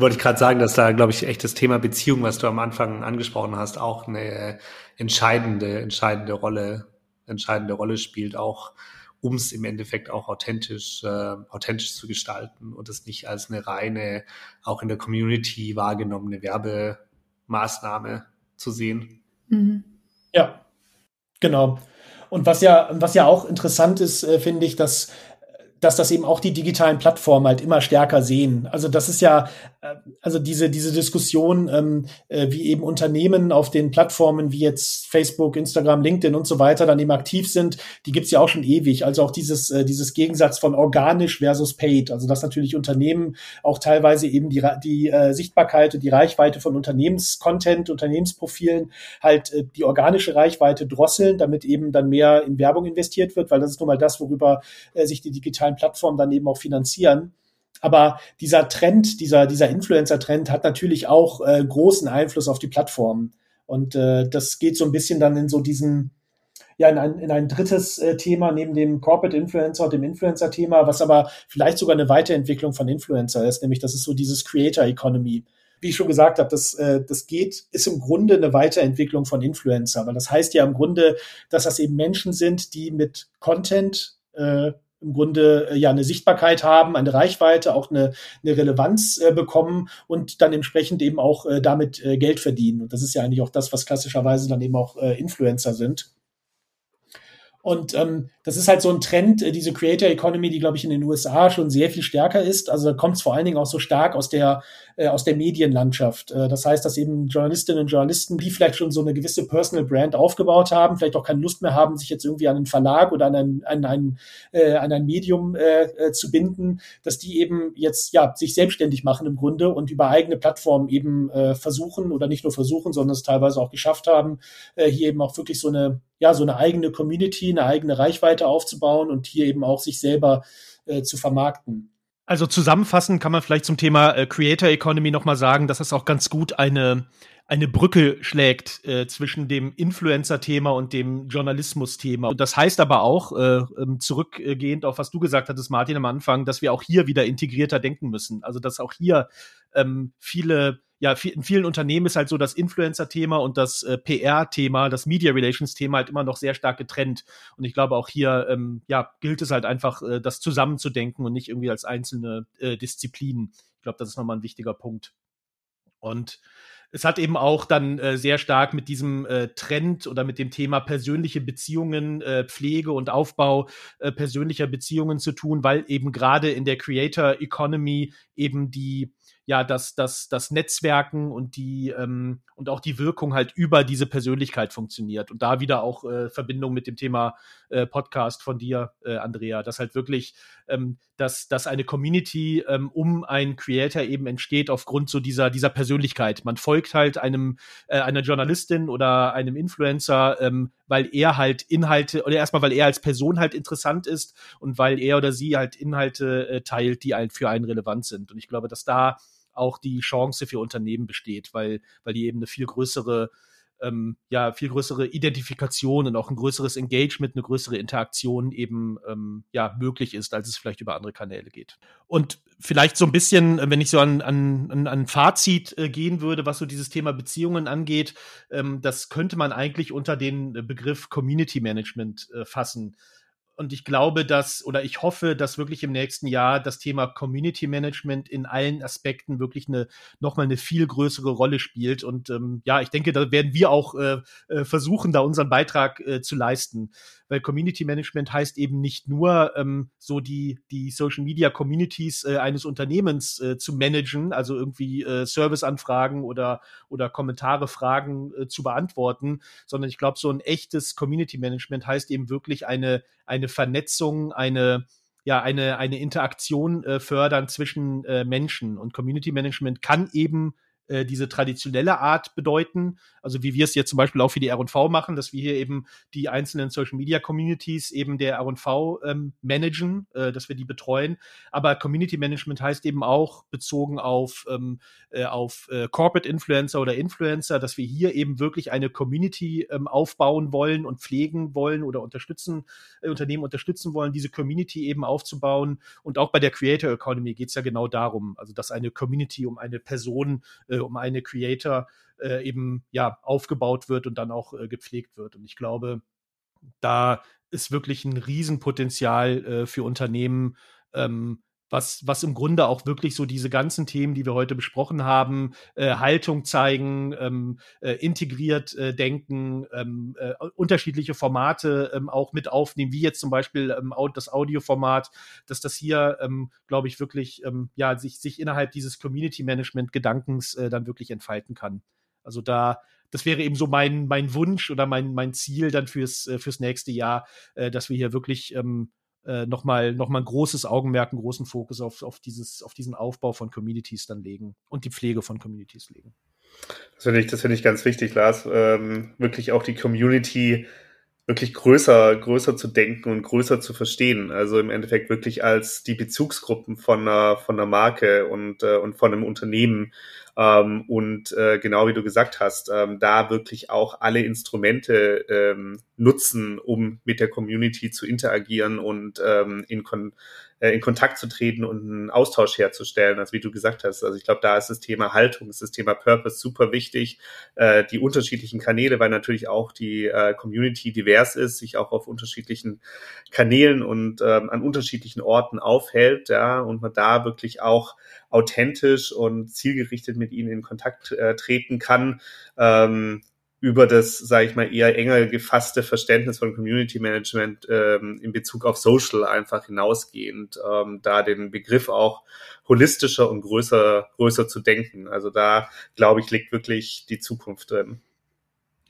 wollte ich gerade sagen, dass da, glaube ich, echt das Thema Beziehung, was du am Anfang angesprochen hast, auch eine entscheidende, entscheidende Rolle, entscheidende Rolle spielt, auch um es im Endeffekt auch authentisch, äh, authentisch zu gestalten und es nicht als eine reine, auch in der Community wahrgenommene Werbemaßnahme zu sehen. Mhm. Ja, genau. Und was ja, was ja auch interessant ist, äh, finde ich, dass dass das eben auch die digitalen Plattformen halt immer stärker sehen. Also das ist ja, also diese, diese Diskussion, ähm, äh, wie eben Unternehmen auf den Plattformen wie jetzt Facebook, Instagram, LinkedIn und so weiter dann eben aktiv sind, die gibt's ja auch schon ewig. Also auch dieses, äh, dieses Gegensatz von organisch versus paid. Also dass natürlich Unternehmen auch teilweise eben die, die äh, Sichtbarkeit und die Reichweite von Unternehmenscontent, Unternehmensprofilen halt äh, die organische Reichweite drosseln, damit eben dann mehr in Werbung investiert wird, weil das ist nun mal das, worüber äh, sich die digitalen Plattformen dann eben auch finanzieren. Aber dieser Trend, dieser, dieser Influencer-Trend hat natürlich auch äh, großen Einfluss auf die Plattformen. Und äh, das geht so ein bisschen dann in so diesen, ja, in ein, in ein drittes äh, Thema neben dem Corporate Influencer und dem Influencer-Thema, was aber vielleicht sogar eine Weiterentwicklung von Influencer ist, nämlich das ist so dieses Creator Economy. Wie ich schon gesagt habe, das, äh, das geht, ist im Grunde eine Weiterentwicklung von Influencer, weil das heißt ja im Grunde, dass das eben Menschen sind, die mit Content äh, im Grunde äh, ja eine Sichtbarkeit haben, eine Reichweite, auch eine, eine Relevanz äh, bekommen und dann entsprechend eben auch äh, damit äh, Geld verdienen. Und das ist ja eigentlich auch das, was klassischerweise dann eben auch äh, Influencer sind. Und ähm, das ist halt so ein Trend, äh, diese Creator Economy, die, glaube ich, in den USA schon sehr viel stärker ist. Also da kommt es vor allen Dingen auch so stark aus der, äh, aus der Medienlandschaft. Äh, das heißt, dass eben Journalistinnen und Journalisten, die vielleicht schon so eine gewisse Personal Brand aufgebaut haben, vielleicht auch keine Lust mehr haben, sich jetzt irgendwie an einen Verlag oder an ein, an ein, äh, an ein Medium äh, äh, zu binden, dass die eben jetzt ja sich selbstständig machen im Grunde und über eigene Plattformen eben äh, versuchen oder nicht nur versuchen, sondern es teilweise auch geschafft haben, äh, hier eben auch wirklich so eine ja, so eine eigene Community, eine eigene Reichweite aufzubauen und hier eben auch sich selber äh, zu vermarkten. Also zusammenfassend kann man vielleicht zum Thema äh, Creator Economy nochmal sagen, dass es auch ganz gut eine, eine Brücke schlägt äh, zwischen dem Influencer-Thema und dem Journalismus-Thema. Und das heißt aber auch, äh, ähm, zurückgehend auf was du gesagt hattest, Martin, am Anfang, dass wir auch hier wieder integrierter denken müssen. Also dass auch hier ähm, viele ja, in vielen Unternehmen ist halt so das Influencer-Thema und das äh, PR-Thema, das Media Relations-Thema halt immer noch sehr stark getrennt. Und ich glaube, auch hier ähm, ja, gilt es halt einfach, äh, das zusammenzudenken und nicht irgendwie als einzelne äh, Disziplinen. Ich glaube, das ist nochmal ein wichtiger Punkt. Und es hat eben auch dann äh, sehr stark mit diesem äh, Trend oder mit dem Thema persönliche Beziehungen, äh, Pflege und Aufbau äh, persönlicher Beziehungen zu tun, weil eben gerade in der Creator Economy eben die ja, das, das, das Netzwerken und die ähm, und auch die Wirkung halt über diese Persönlichkeit funktioniert. Und da wieder auch äh, Verbindung mit dem Thema äh, Podcast von dir, äh, Andrea, dass halt wirklich, ähm, dass, dass eine Community ähm, um einen Creator eben entsteht aufgrund so dieser, dieser Persönlichkeit. Man folgt halt einem, äh, einer Journalistin oder einem Influencer, ähm, weil er halt Inhalte, oder erstmal, weil er als Person halt interessant ist und weil er oder sie halt Inhalte äh, teilt, die halt für einen relevant sind. Und ich glaube, dass da auch die Chance für Unternehmen besteht, weil, weil die eben eine viel größere ähm, ja, viel größere Identifikation und auch ein größeres Engagement, eine größere Interaktion eben ähm, ja, möglich ist, als es vielleicht über andere Kanäle geht. Und vielleicht so ein bisschen, wenn ich so an, an, an Fazit äh, gehen würde, was so dieses Thema Beziehungen angeht, ähm, das könnte man eigentlich unter den Begriff Community Management äh, fassen. Und ich glaube, dass, oder ich hoffe, dass wirklich im nächsten Jahr das Thema Community Management in allen Aspekten wirklich eine, nochmal eine viel größere Rolle spielt. Und ähm, ja, ich denke, da werden wir auch äh, äh, versuchen, da unseren Beitrag äh, zu leisten weil Community Management heißt eben nicht nur ähm, so die, die Social Media Communities äh, eines Unternehmens äh, zu managen, also irgendwie äh, Serviceanfragen oder, oder Kommentare, Fragen äh, zu beantworten, sondern ich glaube, so ein echtes Community Management heißt eben wirklich eine, eine Vernetzung, eine, ja, eine, eine Interaktion äh, fördern zwischen äh, Menschen. Und Community Management kann eben äh, diese traditionelle Art bedeuten. Also wie wir es jetzt zum Beispiel auch für die R&V machen, dass wir hier eben die einzelnen Social Media Communities eben der R&V ähm, managen, äh, dass wir die betreuen. Aber Community Management heißt eben auch bezogen auf, ähm, äh, auf äh, Corporate Influencer oder Influencer, dass wir hier eben wirklich eine Community ähm, aufbauen wollen und pflegen wollen oder unterstützen, äh, Unternehmen unterstützen wollen, diese Community eben aufzubauen. Und auch bei der Creator Economy geht es ja genau darum, also dass eine Community um eine Person äh, um eine Creator äh, eben ja aufgebaut wird und dann auch äh, gepflegt wird. Und ich glaube, da ist wirklich ein Riesenpotenzial äh, für Unternehmen, ähm, was, was im Grunde auch wirklich so diese ganzen Themen, die wir heute besprochen haben, äh, Haltung zeigen, ähm, äh, integriert äh, denken, ähm, äh, unterschiedliche Formate ähm, auch mit aufnehmen, wie jetzt zum Beispiel ähm, das Audioformat, dass das hier, ähm, glaube ich, wirklich ähm, ja sich, sich innerhalb dieses Community Management Gedankens äh, dann wirklich entfalten kann. Also da, das wäre eben so mein, mein Wunsch oder mein, mein Ziel dann fürs, äh, fürs nächste Jahr, äh, dass wir hier wirklich ähm, äh, nochmal noch mal ein großes Augenmerk, einen großen Fokus auf, auf, dieses, auf diesen Aufbau von Communities dann legen und die Pflege von Communities legen. Das finde ich, das finde ich ganz wichtig, Lars. Ähm, wirklich auch die Community wirklich größer, größer zu denken und größer zu verstehen. Also im Endeffekt wirklich als die Bezugsgruppen von einer, von einer Marke und, äh, und von einem Unternehmen. Ähm, und äh, genau wie du gesagt hast, ähm, da wirklich auch alle Instrumente ähm, nutzen, um mit der Community zu interagieren und ähm, in, Kon äh, in Kontakt zu treten und einen Austausch herzustellen, also wie du gesagt hast. Also ich glaube, da ist das Thema Haltung, ist das Thema Purpose super wichtig. Äh, die unterschiedlichen Kanäle, weil natürlich auch die äh, Community divers ist, sich auch auf unterschiedlichen Kanälen und ähm, an unterschiedlichen Orten aufhält, ja, und man da wirklich auch authentisch und zielgerichtet mit ihnen in Kontakt äh, treten kann. Ähm, über das, sage ich mal, eher enger gefasste Verständnis von Community Management ähm, in Bezug auf Social einfach hinausgehend, ähm, da den Begriff auch holistischer und größer, größer zu denken. Also da, glaube ich, liegt wirklich die Zukunft drin.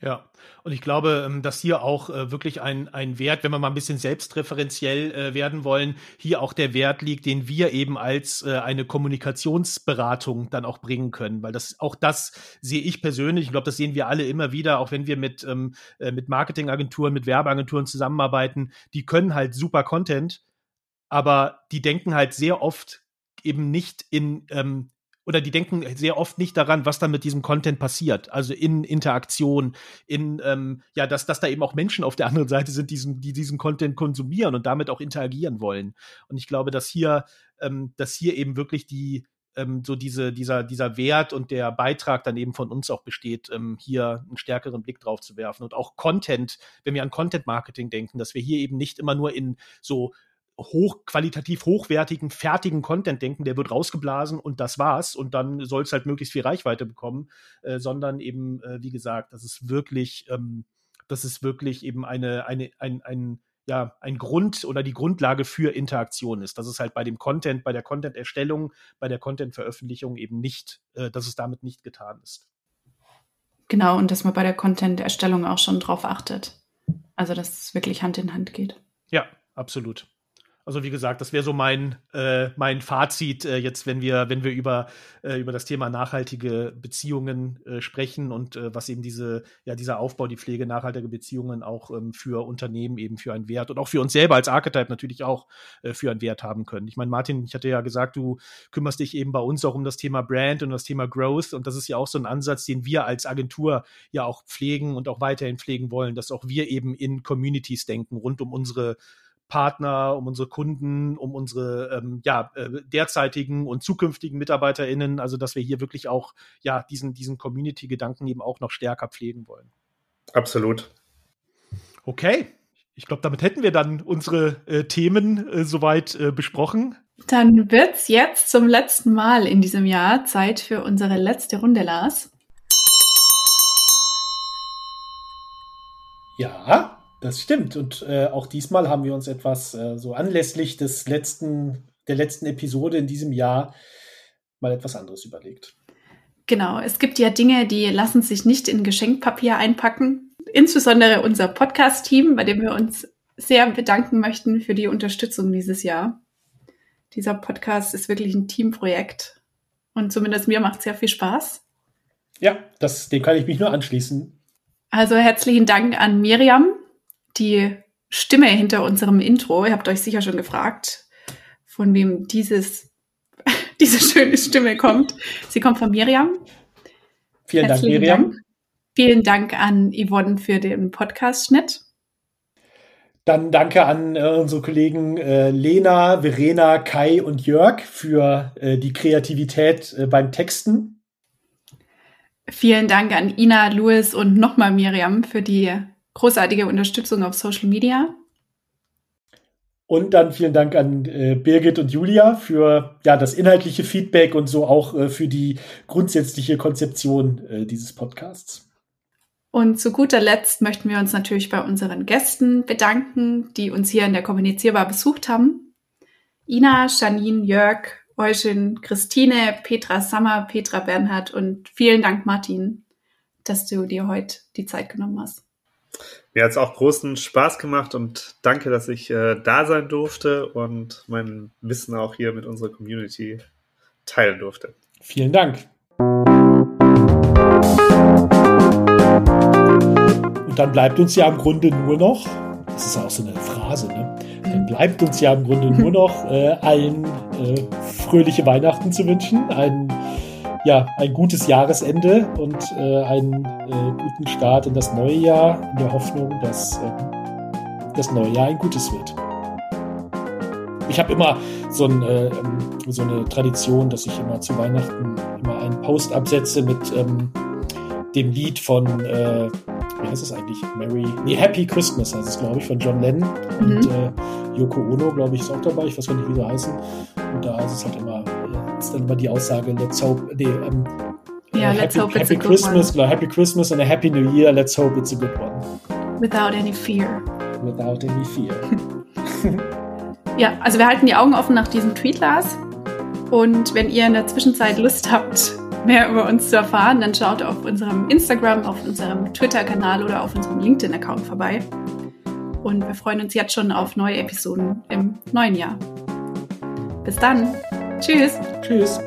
Ja, und ich glaube, ähm, dass hier auch äh, wirklich ein, ein Wert, wenn wir mal ein bisschen selbstreferenziell äh, werden wollen, hier auch der Wert liegt, den wir eben als äh, eine Kommunikationsberatung dann auch bringen können. Weil das auch das sehe ich persönlich, ich glaube, das sehen wir alle immer wieder, auch wenn wir mit, ähm, mit Marketingagenturen, mit Werbeagenturen zusammenarbeiten, die können halt super Content, aber die denken halt sehr oft eben nicht in ähm, oder die denken sehr oft nicht daran, was dann mit diesem Content passiert. Also in Interaktion, in ähm, ja, dass, dass da eben auch Menschen auf der anderen Seite sind, diesen, die diesen Content konsumieren und damit auch interagieren wollen. Und ich glaube, dass hier, ähm, dass hier eben wirklich die ähm, so diese, dieser, dieser Wert und der Beitrag dann eben von uns auch besteht, ähm, hier einen stärkeren Blick drauf zu werfen. Und auch Content, wenn wir an Content Marketing denken, dass wir hier eben nicht immer nur in so hoch, qualitativ hochwertigen, fertigen Content denken, der wird rausgeblasen und das war's und dann soll es halt möglichst viel Reichweite bekommen, äh, sondern eben, äh, wie gesagt, das ist wirklich, ähm, das ist wirklich eben eine, eine, ein, ein, ja, ein Grund oder die Grundlage für Interaktion ist. Dass es halt bei dem Content, bei der Content-Erstellung, bei der Content-Veröffentlichung eben nicht, äh, dass es damit nicht getan ist. Genau, und dass man bei der Content-Erstellung auch schon drauf achtet. Also, dass es wirklich Hand in Hand geht. Ja, absolut. Also wie gesagt, das wäre so mein, äh, mein Fazit äh, jetzt, wenn wir, wenn wir über, äh, über das Thema nachhaltige Beziehungen äh, sprechen und äh, was eben diese, ja, dieser Aufbau, die Pflege nachhaltiger Beziehungen auch ähm, für Unternehmen eben für einen Wert und auch für uns selber als Archetype natürlich auch äh, für einen Wert haben können. Ich meine, Martin, ich hatte ja gesagt, du kümmerst dich eben bei uns auch um das Thema Brand und das Thema Growth und das ist ja auch so ein Ansatz, den wir als Agentur ja auch pflegen und auch weiterhin pflegen wollen, dass auch wir eben in Communities denken rund um unsere Partner, um unsere Kunden, um unsere ähm, ja, äh, derzeitigen und zukünftigen MitarbeiterInnen, also dass wir hier wirklich auch ja diesen, diesen Community-Gedanken eben auch noch stärker pflegen wollen. Absolut. Okay. Ich glaube, damit hätten wir dann unsere äh, Themen äh, soweit äh, besprochen. Dann wird's jetzt zum letzten Mal in diesem Jahr Zeit für unsere letzte Runde, Lars. Ja, das stimmt. Und äh, auch diesmal haben wir uns etwas äh, so anlässlich des letzten, der letzten Episode in diesem Jahr mal etwas anderes überlegt. Genau, es gibt ja Dinge, die lassen sich nicht in Geschenkpapier einpacken. Insbesondere unser Podcast-Team, bei dem wir uns sehr bedanken möchten für die Unterstützung dieses Jahr. Dieser Podcast ist wirklich ein Teamprojekt und zumindest mir macht es sehr viel Spaß. Ja, das, dem kann ich mich nur anschließen. Also herzlichen Dank an Miriam, die Stimme hinter unserem Intro. Ihr habt euch sicher schon gefragt, von wem dieses, diese schöne Stimme kommt. Sie kommt von Miriam. Vielen herzlichen Dank, Miriam. Dank. Vielen Dank an Yvonne für den Podcast-Schnitt. Dann danke an äh, unsere Kollegen äh, Lena, Verena, Kai und Jörg für äh, die Kreativität äh, beim Texten. Vielen Dank an Ina, Louis und nochmal Miriam für die großartige Unterstützung auf Social Media. Und dann vielen Dank an äh, Birgit und Julia für ja das inhaltliche Feedback und so auch äh, für die grundsätzliche Konzeption äh, dieses Podcasts. Und zu guter Letzt möchten wir uns natürlich bei unseren Gästen bedanken, die uns hier in der Kommunizierbar besucht haben. Ina, Janine, Jörg, Eugen, Christine, Petra Sammer, Petra Bernhard und vielen Dank, Martin, dass du dir heute die Zeit genommen hast. Mir hat es auch großen Spaß gemacht und danke, dass ich äh, da sein durfte und mein Wissen auch hier mit unserer Community teilen durfte. Vielen Dank. dann bleibt uns ja im Grunde nur noch, das ist auch so eine Phrase, ne? dann bleibt uns ja im Grunde nur noch äh, allen äh, fröhliche Weihnachten zu wünschen, ein, ja, ein gutes Jahresende und äh, einen äh, guten Start in das neue Jahr, in der Hoffnung, dass ähm, das neue Jahr ein gutes wird. Ich habe immer so, ein, äh, so, eine Tradition, dass ich immer zu Weihnachten immer einen Post absetze mit ähm, dem Lied von äh, wie heißt es eigentlich? Merry, nee, Happy Christmas heißt es, glaube ich, von John Lennon. Mhm. Und äh, Yoko Ono, glaube ich, ist auch dabei. Ich weiß gar nicht, wie sie heißen. Und da ist es halt immer, äh, ist dann immer die Aussage, let's hope, nee, ähm, ja, let's happy, hope happy it's Christmas, a Happy Christmas and a Happy New Year. Let's hope it's a good one. Without any fear. Without any fear. ja, also wir halten die Augen offen nach diesem Tweet, Lars. Und wenn ihr in der Zwischenzeit Lust habt, mehr über uns zu erfahren, dann schaut auf unserem Instagram, auf unserem Twitter-Kanal oder auf unserem LinkedIn-Account vorbei. Und wir freuen uns jetzt schon auf neue Episoden im neuen Jahr. Bis dann. Tschüss. Tschüss.